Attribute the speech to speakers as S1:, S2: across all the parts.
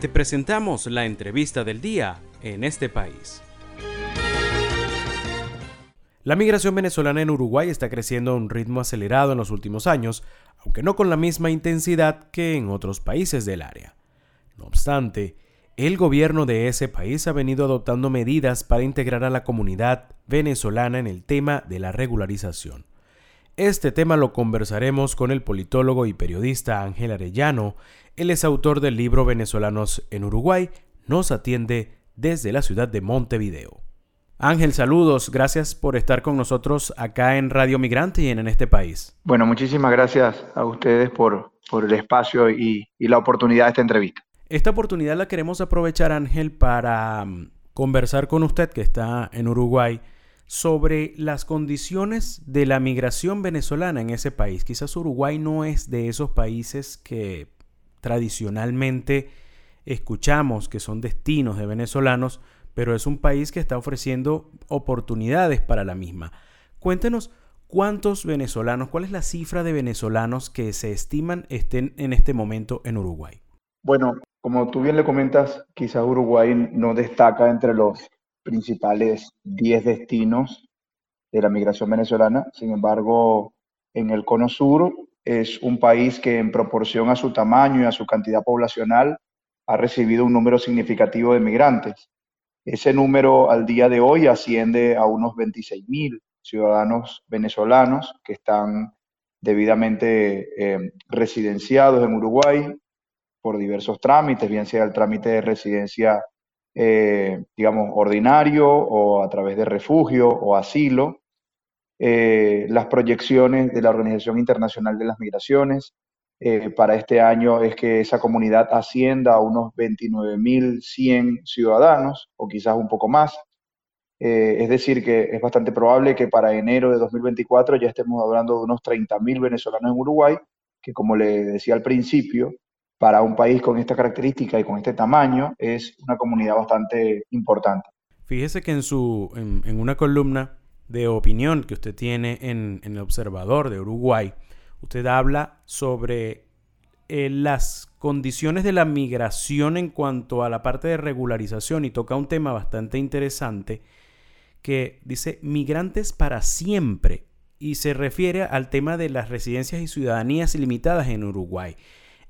S1: Te presentamos la entrevista del día en este país. La migración venezolana en Uruguay está creciendo a un ritmo acelerado en los últimos años, aunque no con la misma intensidad que en otros países del área. No obstante, el gobierno de ese país ha venido adoptando medidas para integrar a la comunidad venezolana en el tema de la regularización. Este tema lo conversaremos con el politólogo y periodista Ángel Arellano. Él es autor del libro Venezolanos en Uruguay. Nos atiende desde la ciudad de Montevideo. Ángel, saludos. Gracias por estar con nosotros acá en Radio Migrante y en, este país.
S2: Bueno, muchísimas gracias a ustedes por, el espacio y la oportunidad de esta entrevista.
S1: Esta oportunidad la queremos aprovechar, Ángel, para mm, conversar con usted que está en Uruguay sobre las condiciones de la migración venezolana en ese país. Quizás Uruguay no es de esos países que tradicionalmente escuchamos que son destinos de venezolanos, pero es un país que está ofreciendo oportunidades para la misma. Cuéntenos cuántos venezolanos, cuál es la cifra de venezolanos que se estiman estén en este momento en Uruguay.
S2: Bueno, como tú bien le comentas, quizás Uruguay no destaca entre los principales 10 destinos de la migración venezolana. Sin embargo, en el cono sur es un país que en proporción a su tamaño y a su cantidad poblacional ha recibido un número significativo de migrantes. Ese número al día de hoy asciende a unos 26.000 ciudadanos venezolanos que están debidamente eh, residenciados en Uruguay, por diversos trámites, bien sea el trámite de residencia, eh, digamos, ordinario o a través de refugio o asilo. Eh, las proyecciones de la Organización Internacional de las Migraciones eh, para este año es que esa comunidad ascienda a unos 29.100 ciudadanos o quizás un poco más. es decir, que es bastante probable que para enero de 2024 ya estemos hablando de unos 30.000 venezolanos en Uruguay, que como le decía al principio, para un país con esta característica y con este tamaño es una comunidad bastante importante.
S1: Fíjese que en, su, en, una columna de opinión que usted tiene en, El Observador de Uruguay, usted habla sobre eh, las condiciones de la migración en cuanto a la parte de regularización y toca un tema bastante interesante que dice migrantes para siempre y se refiere al tema de las residencias y ciudadanías ilimitadas en Uruguay.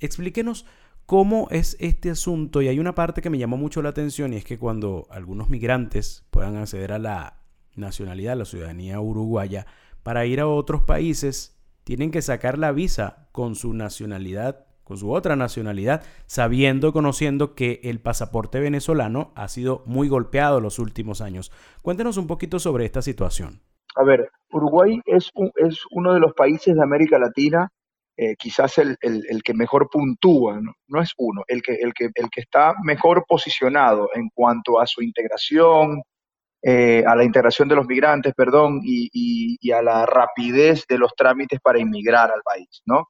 S1: Explíquenos cómo es este asunto y hay una parte que me llamó mucho la atención y es que cuando algunos migrantes puedan acceder a la nacionalidad, a la ciudadanía uruguaya, para ir a otros países tienen que sacar la visa con su nacionalidad, con su otra nacionalidad, sabiendo, conociendo que el pasaporte venezolano ha sido muy golpeado los últimos años. Cuéntenos un poquito sobre esta situación.
S2: A ver, Uruguay es, es uno de los países de América Latina eh, quizás el, que mejor puntúa, ¿no? es uno, el que, el, que, el que está mejor posicionado en cuanto a su integración, eh, a la integración de los migrantes, perdón, y, a la rapidez de los trámites para inmigrar al país, ¿no?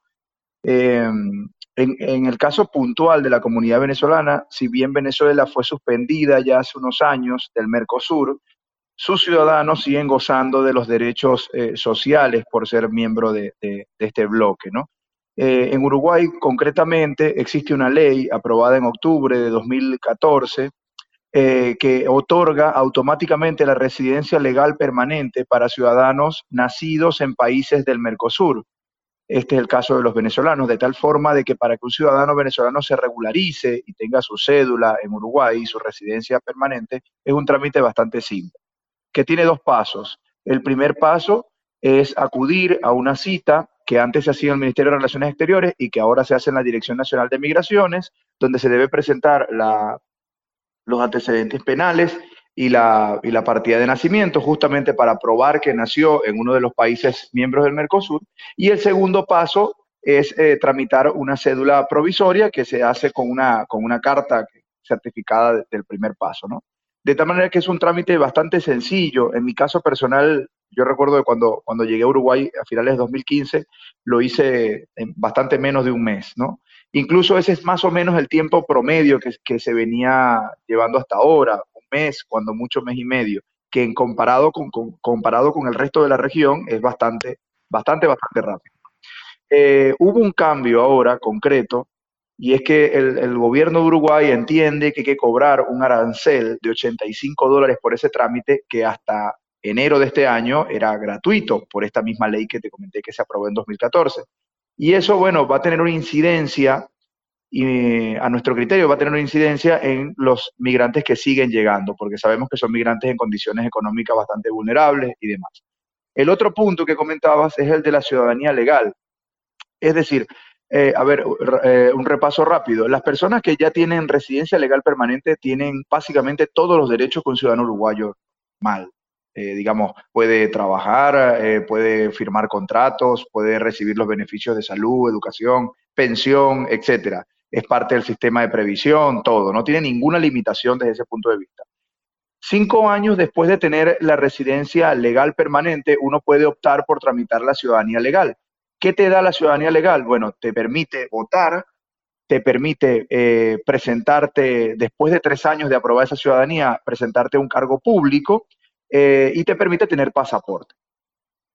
S2: Em, en, en, el caso puntual de la comunidad venezolana, si bien Venezuela fue suspendida ya hace unos años del Mercosur, sus ciudadanos siguen gozando de los derechos eh, sociales por ser miembro de, de, este bloque, ¿no? Eh, en Uruguay, concretamente, existe una ley aprobada en octubre de 2014 eh, que otorga automáticamente la residencia legal permanente para ciudadanos nacidos en países del Mercosur. Este es el caso de los venezolanos, de tal forma de que para que un ciudadano venezolano se regularice y tenga su cédula en Uruguay y su residencia permanente, es un trámite bastante simple, que tiene dos pasos. El primer paso es acudir a una cita que antes se hacía el Ministerio de Relaciones Exteriores y que ahora se hace en la Dirección Nacional de Migraciones, donde se debe presentar los antecedentes penales y la, y la partida de nacimiento, justamente para probar que nació en uno de los países miembros del Mercosur. Y el segundo paso es eh, tramitar una cédula provisoria que se hace con una, con una carta certificada del primer paso, ¿no? De tal manera que es un trámite bastante sencillo. En mi caso personal, yo recuerdo que cuando, cuando llegué a Uruguay a finales de 2015, lo hice en bastante menos de un mes, ¿no? Incluso ese es más o menos el tiempo promedio que, que se venía llevando hasta ahora, un mes, cuando mucho mes y medio, que en comparado con, comparado con el resto de la región es bastante, bastante, bastante rápido. Eh, hubo un cambio ahora concreto y es que el, gobierno de Uruguay entiende que hay que cobrar un arancel de 85 dólares por ese trámite que hasta enero de este año era gratuito por esta misma ley que te comenté que se aprobó en 2014. Y eso, bueno, va a tener una incidencia, y a nuestro criterio va a tener una incidencia en los migrantes que siguen llegando, porque sabemos que son migrantes en condiciones económicas bastante vulnerables y demás. El otro punto que comentabas es el de la ciudadanía legal. Es decir, eh, a ver, eh, un repaso rápido. Las personas que ya tienen residencia legal permanente tienen básicamente todos los derechos que un ciudadano uruguayo mal. Eh, digamos, puede trabajar, puede firmar contratos, puede recibir los beneficios de salud, educación, pensión, etcétera. Es parte del sistema de previsión, todo. No tiene ninguna limitación desde ese punto de vista. Cinco años después de tener la residencia legal permanente, uno puede optar por tramitar la ciudadanía legal. ¿Qué te da la ciudadanía legal? Bueno, te permite votar, te permite eh, presentarte, después de tres años de aprobar esa ciudadanía, presentarte a un cargo público eh, y te permite tener pasaporte.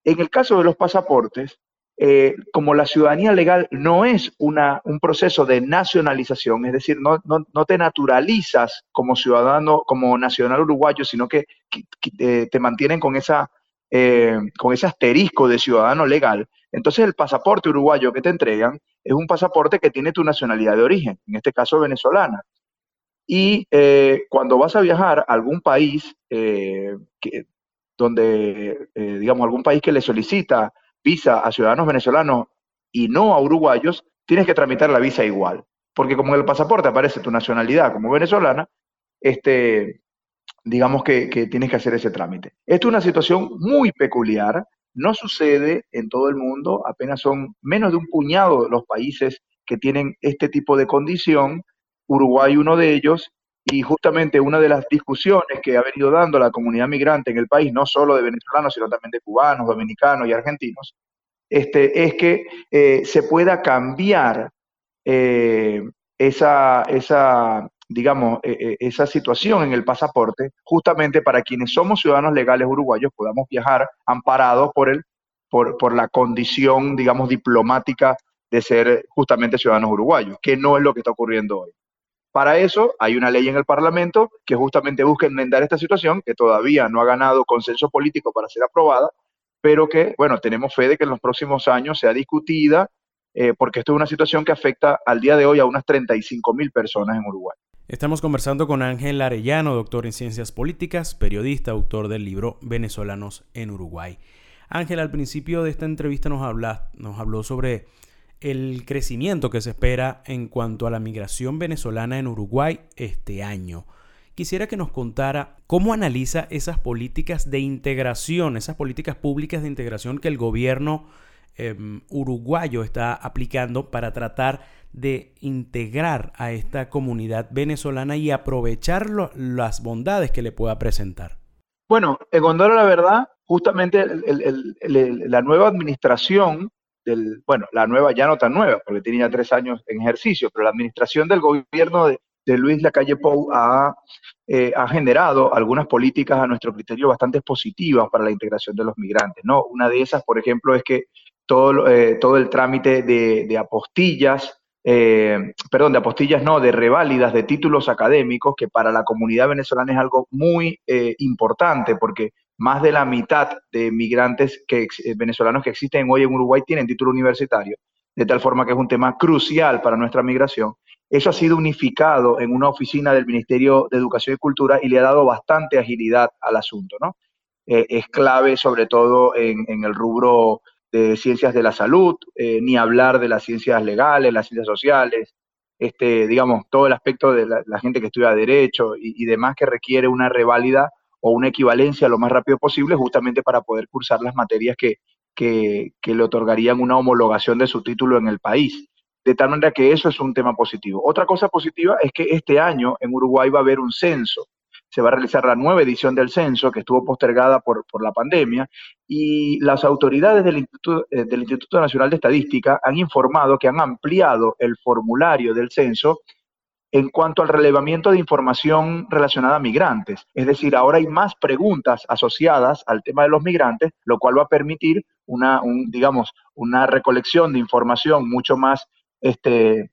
S2: En el caso de los pasaportes, eh, como la ciudadanía legal no es una, un proceso de nacionalización, es decir, no, te naturalizas como ciudadano, como nacional uruguayo, sino que, te mantienen con, con ese asterisco de ciudadano legal, entonces el pasaporte uruguayo que te entregan es un pasaporte que tiene tu nacionalidad de origen, en este caso venezolana. Y eh, cuando vas a viajar a algún país, eh, donde, eh, digamos, algún país que le solicita visa a ciudadanos venezolanos y no a uruguayos, tienes que tramitar la visa igual. Porque como en el pasaporte aparece tu nacionalidad como venezolana, este, digamos que, tienes que hacer ese trámite. Esto es una situación muy peculiar no sucede en todo el mundo, apenas son menos de un puñado los países que tienen este tipo de condición, Uruguay uno de ellos, y justamente una de las discusiones que ha venido dando la comunidad migrante en el país, no solo de venezolanos, sino también de cubanos, dominicanos y argentinos, este, es que eh, se pueda cambiar eh, esa, esa, digamos, e, e, esa situación en el pasaporte, justamente para quienes somos ciudadanos legales uruguayos podamos viajar amparados por, el, por, por la condición, digamos, diplomática de ser justamente ciudadanos uruguayos, que no es lo que está ocurriendo hoy. Para eso hay una ley en el Parlamento que justamente busca enmendar esta situación, que todavía no ha ganado consenso político para ser aprobada, pero que, bueno, tenemos fe de que en los próximos años sea discutida, eh, porque esto es una situación que afecta al día de hoy a unas 35 mil personas en Uruguay.
S1: Estamos conversando con Ángel Arellano, doctor en ciencias políticas, periodista, autor del libro Venezolanos en Uruguay. Ángel, al principio de esta entrevista nos, nos habló sobre el crecimiento que se espera en cuanto a la migración venezolana en Uruguay este año. Quisiera que nos contara cómo analiza esas políticas de integración, esas políticas públicas de integración que el gobierno em, uruguayo está aplicando para tratar de integrar a esta comunidad venezolana y aprovechar las bondades que le pueda presentar?
S2: Bueno, en Honduras la verdad, justamente la nueva administración del, bueno, la nueva ya no tan nueva, porque tenía tres años en ejercicio, pero la administración del gobierno de, Luis Lacalle Pou ha, eh, ha, generado algunas políticas a nuestro criterio bastante positivas para la integración de los migrantes. ¿no? Una de esas, por ejemplo, es que todo, eh, todo el trámite de, de apostillas eh, perdón, de apostillas no, de reválidas de títulos académicos, que para la comunidad venezolana es algo muy eh, importante, porque más de la mitad de migrantes que, eh, venezolanos que existen hoy en Uruguay tienen título universitario, de tal forma que es un tema crucial para nuestra migración. Eso ha sido unificado en una oficina del Ministerio de Educación y Cultura y le ha dado bastante agilidad al asunto, ¿no? es clave sobre todo en, el rubro de ciencias de la salud, eh, ni hablar de las ciencias legales, las ciencias sociales, este, digamos, todo el aspecto de la, gente que estudia derecho y, demás que requiere una reválida o una equivalencia lo más rápido posible, justamente para poder cursar las materias que, que, le otorgarían una homologación de su título en el país. De tal manera que eso es un tema positivo. Otra cosa positiva es que este año en Uruguay va a haber un censo se va a realizar la nueva edición del censo que estuvo postergada por, la pandemia y las autoridades del Instituto, eh, del Instituto Nacional de Estadística han informado que han ampliado el formulario del censo en cuanto al relevamiento de información relacionada a migrantes. Es decir, ahora hay más preguntas asociadas al tema de los migrantes, lo cual va a permitir una, digamos, una recolección de información mucho más este,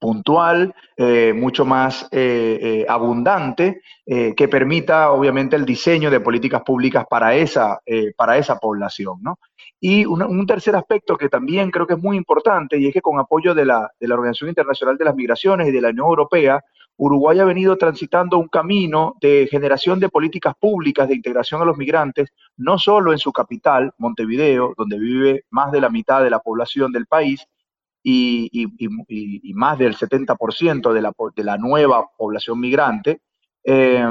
S2: puntual, eh, mucho más eh, eh, abundante, que permita obviamente el diseño de políticas públicas para esa, para esa población. ¿no? Y un, tercer aspecto que también creo que es muy importante y es que con apoyo de la, de la Organización Internacional de las Migraciones y de la Unión Europea, Uruguay ha venido transitando un camino de generación de políticas públicas de integración a los migrantes, no solo en su capital, Montevideo, donde vive más de la mitad de la población del país, y, más del 70% de la, de la nueva población migrante, eh,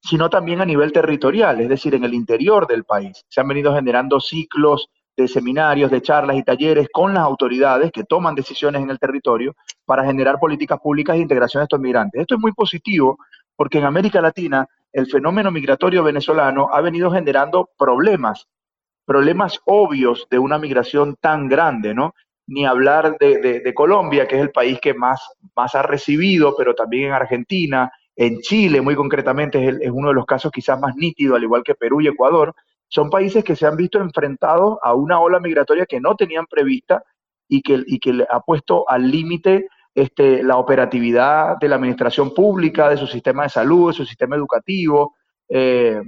S2: sino también a nivel territorial, es decir, en el interior del país. Se han venido generando ciclos de seminarios, de charlas y talleres con las autoridades que toman decisiones en el territorio para generar políticas públicas de integración de estos migrantes. Esto es muy positivo porque en América Latina el fenómeno migratorio venezolano ha venido generando problemas, problemas obvios de una migración tan grande, ¿no? ni hablar de, Colombia, que es el país que más, más ha recibido, pero también en Argentina, en Chile muy concretamente es, uno de los casos quizás más nítidos, al igual que Perú y Ecuador, son países que se han visto enfrentados a una ola migratoria que no tenían prevista y que, y que ha puesto al límite este, la operatividad de la administración pública, de su sistema de salud, de su sistema educativo, eh,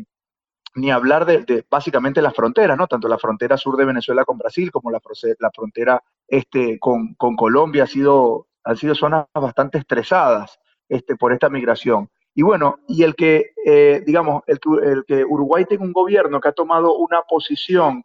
S2: ni hablar de, básicamente las fronteras, ¿no? Tanto la frontera sur de Venezuela con Brasil como la, la frontera este, con, Colombia ha sido, han sido zonas bastante estresadas este, por esta migración. Y bueno, y el que, eh, digamos, el que, Uruguay tenga un gobierno que ha tomado una posición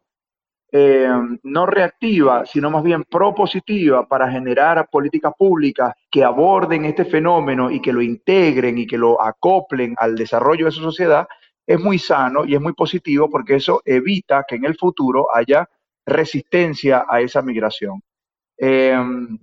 S2: eh, no reactiva, sino más bien propositiva para generar políticas públicas que aborden este fenómeno y que lo integren y que lo acoplen al desarrollo de su sociedad, es muy sano y es muy positivo porque eso evita que en el futuro haya resistencia a esa migración. Em,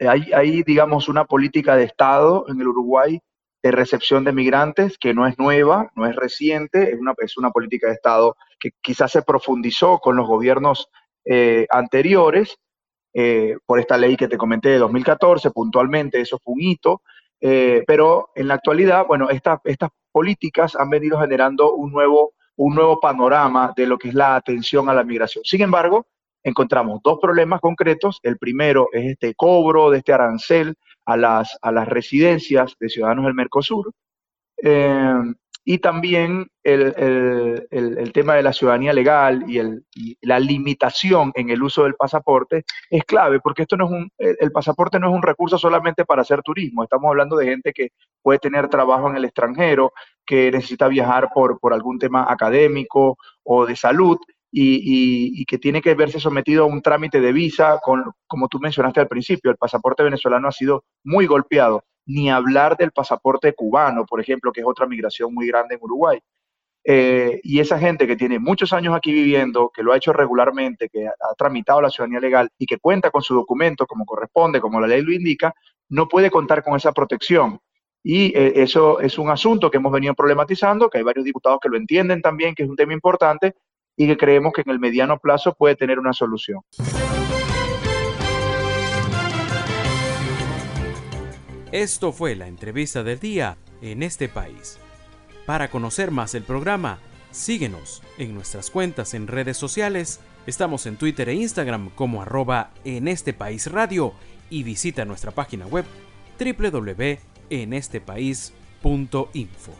S2: hay, digamos, una política de Estado en el Uruguay de recepción de migrantes que no es nueva, no es reciente, es una, es una política de Estado que quizás se profundizó con los gobiernos eh, anteriores, eh, por esta ley que te comenté de 2014, puntualmente, eso fue un hito, eh, pero en la actualidad, bueno, estas políticas han venido generando un nuevo, un nuevo panorama de lo que es la atención a la migración. Sin embargo, encontramos dos problemas concretos. El primero es este cobro de este arancel a las, a las residencias de ciudadanos del Mercosur. Eh, y también el, tema de la ciudadanía legal y, la limitación en el uso del pasaporte es clave, porque esto no es un, el, pasaporte no es un recurso solamente para hacer turismo. Estamos hablando de gente que puede tener trabajo en el extranjero, que necesita viajar por, por algún tema académico o de salud. Y, que tiene que verse sometido a un trámite de visa, con, como tú mencionaste al principio, el pasaporte venezolano ha sido muy golpeado ni hablar del pasaporte cubano, por ejemplo, que es otra migración muy grande en Uruguay. Eh, y esa gente que tiene muchos años aquí viviendo, que lo ha hecho regularmente, que ha, tramitado la ciudadanía legal y que cuenta con su documento como corresponde, como la ley lo indica, no puede contar con esa protección. Y eh, eso es un asunto que hemos venido problematizando, que hay varios diputados que lo entienden también, que es un tema importante y que creemos que en el mediano plazo puede tener una solución.
S1: Esto fue la entrevista del día en este país. Para conocer más el programa, síguenos en nuestras cuentas en redes sociales. Estamos en Twitter e Instagram como arroba en este país radio y visita nuestra página web www.enestepaís.info.